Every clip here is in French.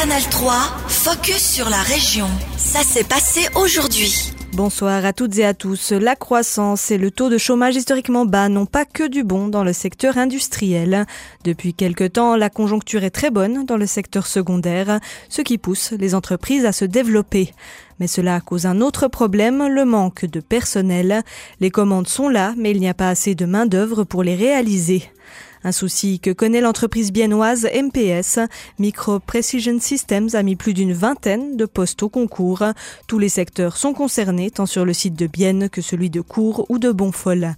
Canal 3, focus sur la région. Ça s'est passé aujourd'hui. Bonsoir à toutes et à tous. La croissance et le taux de chômage historiquement bas n'ont pas que du bon dans le secteur industriel. Depuis quelque temps, la conjoncture est très bonne dans le secteur secondaire, ce qui pousse les entreprises à se développer. Mais cela cause un autre problème, le manque de personnel. Les commandes sont là, mais il n'y a pas assez de main-d'œuvre pour les réaliser. Un souci que connaît l'entreprise biennoise MPS. Micro Precision Systems a mis plus d'une vingtaine de postes au concours. Tous les secteurs sont concernés, tant sur le site de Bienne que celui de Cours ou de Bonfol.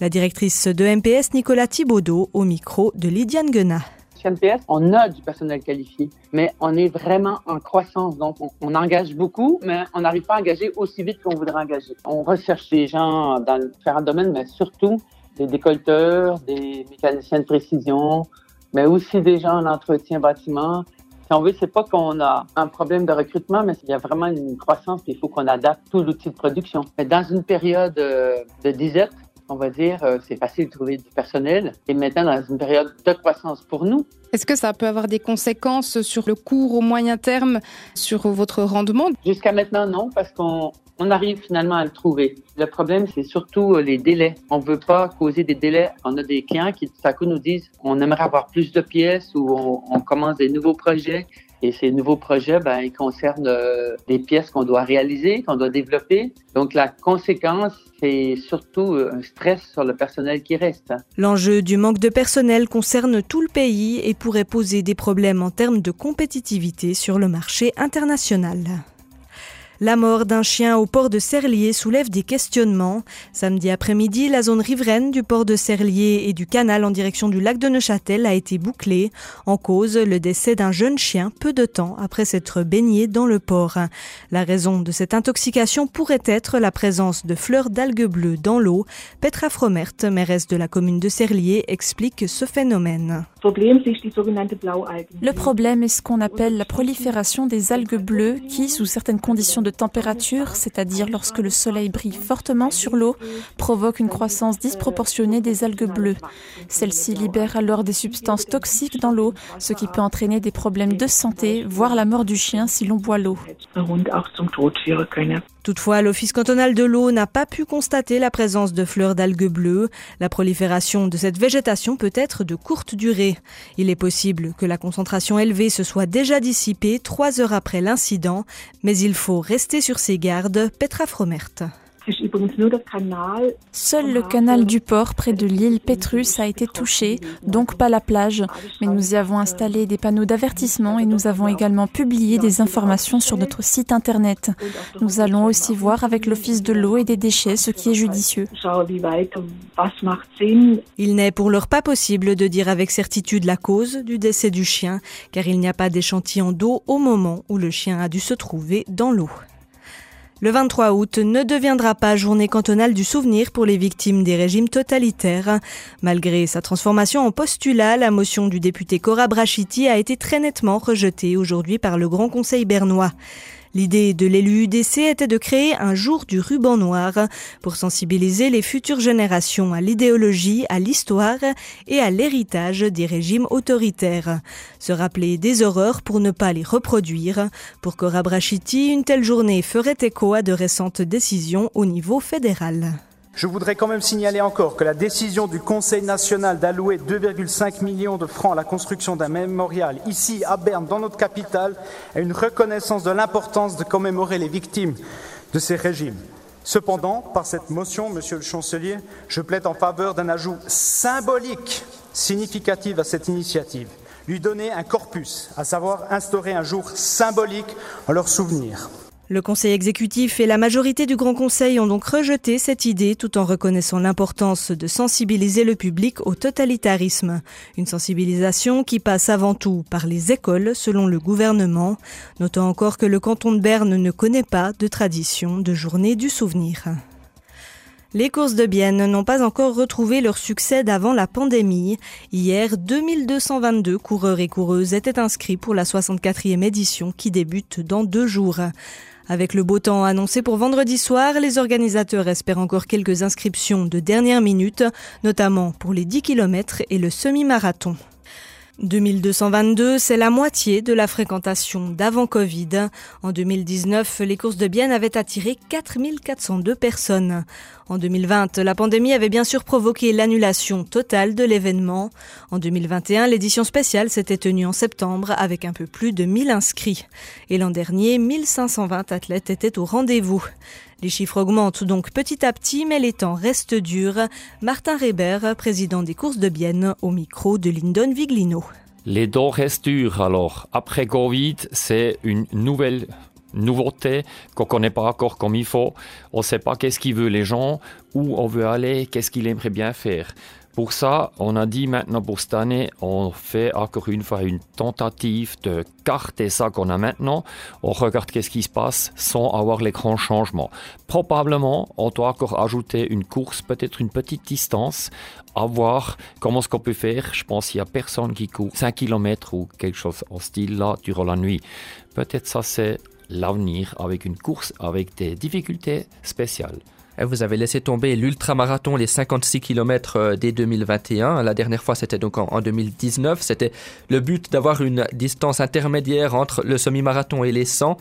La directrice de MPS, Nicolas Thibaudot, au micro de Lydiane Guenat. MPS, on a du personnel qualifié, mais on est vraiment en croissance. Donc, on, on engage beaucoup, mais on n'arrive pas à engager aussi vite qu'on voudrait engager. On recherche des gens dans différents domaines, mais surtout des décolteurs, des mécaniciens de précision, mais aussi des gens en entretien bâtiment. Si on veut, c'est pas qu'on a un problème de recrutement, mais il y a vraiment une croissance, il faut qu'on adapte tout l'outil de production. Mais dans une période euh, de disette, on va dire, euh, c'est facile de trouver du personnel. Et maintenant, dans une période de croissance pour nous. Est-ce que ça peut avoir des conséquences sur le court au moyen terme, sur votre rendement? Jusqu'à maintenant, non, parce qu'on on arrive finalement à le trouver. Le problème, c'est surtout euh, les délais. On veut pas causer des délais. On a des clients qui, tout à coup, nous disent on aimerait avoir plus de pièces ou on, on commence des nouveaux projets. Et ces nouveaux projets, ben, ils concernent euh, des pièces qu'on doit réaliser, qu'on doit développer. Donc, la conséquence, c'est surtout euh, un stress sur le personnel qui reste. L'enjeu du manque de personnel concerne tout le pays et pourrait poser des problèmes en termes de compétitivité sur le marché international. La mort d'un chien au port de Serlier soulève des questionnements. Samedi après-midi, la zone riveraine du port de Serlier et du canal en direction du lac de Neuchâtel a été bouclée. En cause, le décès d'un jeune chien peu de temps après s'être baigné dans le port. La raison de cette intoxication pourrait être la présence de fleurs d'algues bleues dans l'eau. Petra Fromert, mairesse de la commune de Serlier, explique ce phénomène. Le problème est ce qu'on appelle la prolifération des algues bleues qui, sous certaines conditions de température, c'est-à-dire lorsque le soleil brille fortement sur l'eau, provoquent une croissance disproportionnée des algues bleues. Celles-ci libèrent alors des substances toxiques dans l'eau, ce qui peut entraîner des problèmes de santé, voire la mort du chien si l'on boit l'eau. Toutefois, l'Office cantonal de l'eau n'a pas pu constater la présence de fleurs d'algues bleues. La prolifération de cette végétation peut être de courte durée. Il est possible que la concentration élevée se soit déjà dissipée trois heures après l'incident, mais il faut rester sur ses gardes. Petra Fromert. Seul le canal du port près de l'île Pétrus a été touché, donc pas la plage. Mais nous y avons installé des panneaux d'avertissement et nous avons également publié des informations sur notre site internet. Nous allons aussi voir avec l'Office de l'eau et des déchets ce qui est judicieux. Il n'est pour l'heure pas possible de dire avec certitude la cause du décès du chien, car il n'y a pas d'échantillon d'eau au moment où le chien a dû se trouver dans l'eau. Le 23 août ne deviendra pas journée cantonale du souvenir pour les victimes des régimes totalitaires. Malgré sa transformation en postulat, la motion du député Cora Brachiti a été très nettement rejetée aujourd'hui par le Grand Conseil bernois. L'idée de l'élu UDC était de créer un jour du ruban noir pour sensibiliser les futures générations à l'idéologie, à l'histoire et à l'héritage des régimes autoritaires. Se rappeler des horreurs pour ne pas les reproduire. Pour Cora Brachiti, une telle journée ferait écho à de récentes décisions au niveau fédéral. Je voudrais quand même signaler encore que la décision du Conseil national d'allouer 2,5 millions de francs à la construction d'un mémorial ici à Berne, dans notre capitale, est une reconnaissance de l'importance de commémorer les victimes de ces régimes. Cependant, par cette motion, Monsieur le Chancelier, je plaide en faveur d'un ajout symbolique significatif à cette initiative, lui donner un corpus, à savoir instaurer un jour symbolique en leur souvenir. Le Conseil exécutif et la majorité du Grand Conseil ont donc rejeté cette idée tout en reconnaissant l'importance de sensibiliser le public au totalitarisme. Une sensibilisation qui passe avant tout par les écoles selon le gouvernement, notant encore que le canton de Berne ne connaît pas de tradition de journée du souvenir. Les courses de Bienne n'ont pas encore retrouvé leur succès d'avant la pandémie. Hier, 2222 coureurs et coureuses étaient inscrits pour la 64e édition qui débute dans deux jours. Avec le beau temps annoncé pour vendredi soir, les organisateurs espèrent encore quelques inscriptions de dernière minute, notamment pour les 10 km et le semi-marathon. 2222, c'est la moitié de la fréquentation d'avant Covid. En 2019, les courses de Bienne avaient attiré 4402 personnes. En 2020, la pandémie avait bien sûr provoqué l'annulation totale de l'événement. En 2021, l'édition spéciale s'était tenue en septembre avec un peu plus de 1000 inscrits. Et l'an dernier, 1520 athlètes étaient au rendez-vous. Les chiffres augmentent donc petit à petit, mais les temps restent durs. Martin Reber, président des courses de Bienne, au micro de Lyndon Viglino. Les temps restent durs. Alors, après Covid, c'est une nouvelle nouveauté qu'on connaît pas encore comme il faut. On ne sait pas qu'est-ce qu'il veut les gens, où on veut aller, qu'est-ce qu'il aimerait bien faire. Pour ça, on a dit maintenant pour cette année, on fait encore une fois une tentative de carter ça qu'on a maintenant. On regarde qu'est-ce qui se passe sans avoir les grands changements. Probablement, on doit encore ajouter une course, peut-être une petite distance, à voir comment ce qu'on peut faire. Je pense qu'il y a personne qui court 5 km ou quelque chose en style là durant la nuit. Peut-être ça c'est l'avenir avec une course avec des difficultés spéciales. Vous avez laissé tomber l'ultramarathon, les 56 km euh, dès 2021. La dernière fois, c'était donc en 2019. C'était le but d'avoir une distance intermédiaire entre le semi-marathon et les 100.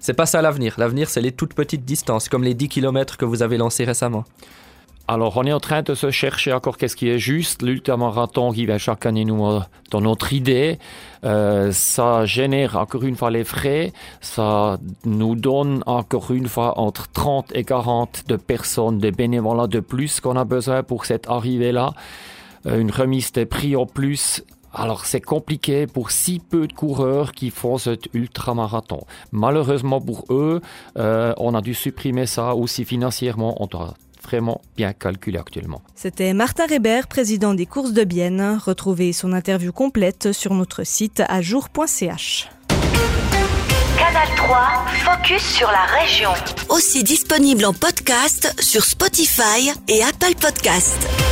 C'est pas ça l'avenir. L'avenir, c'est les toutes petites distances, comme les 10 km que vous avez lancés récemment. Alors, on est en train de se chercher encore qu'est-ce qui est juste. L'ultramarathon qui va chaque année nous euh, dans notre idée, euh, ça génère encore une fois les frais. Ça nous donne encore une fois entre 30 et 40 de personnes, des bénévoles de plus qu'on a besoin pour cette arrivée-là. Euh, une remise des prix en plus. Alors c'est compliqué pour si peu de coureurs qui font cet ultramarathon. Malheureusement pour eux, on a dû supprimer ça aussi financièrement. Vraiment bien calculé actuellement. C'était Martin Reber, président des courses de Bienne. Retrouvez son interview complète sur notre site ajour.ch. Canal 3, focus sur la région. Aussi disponible en podcast sur Spotify et Apple Podcast.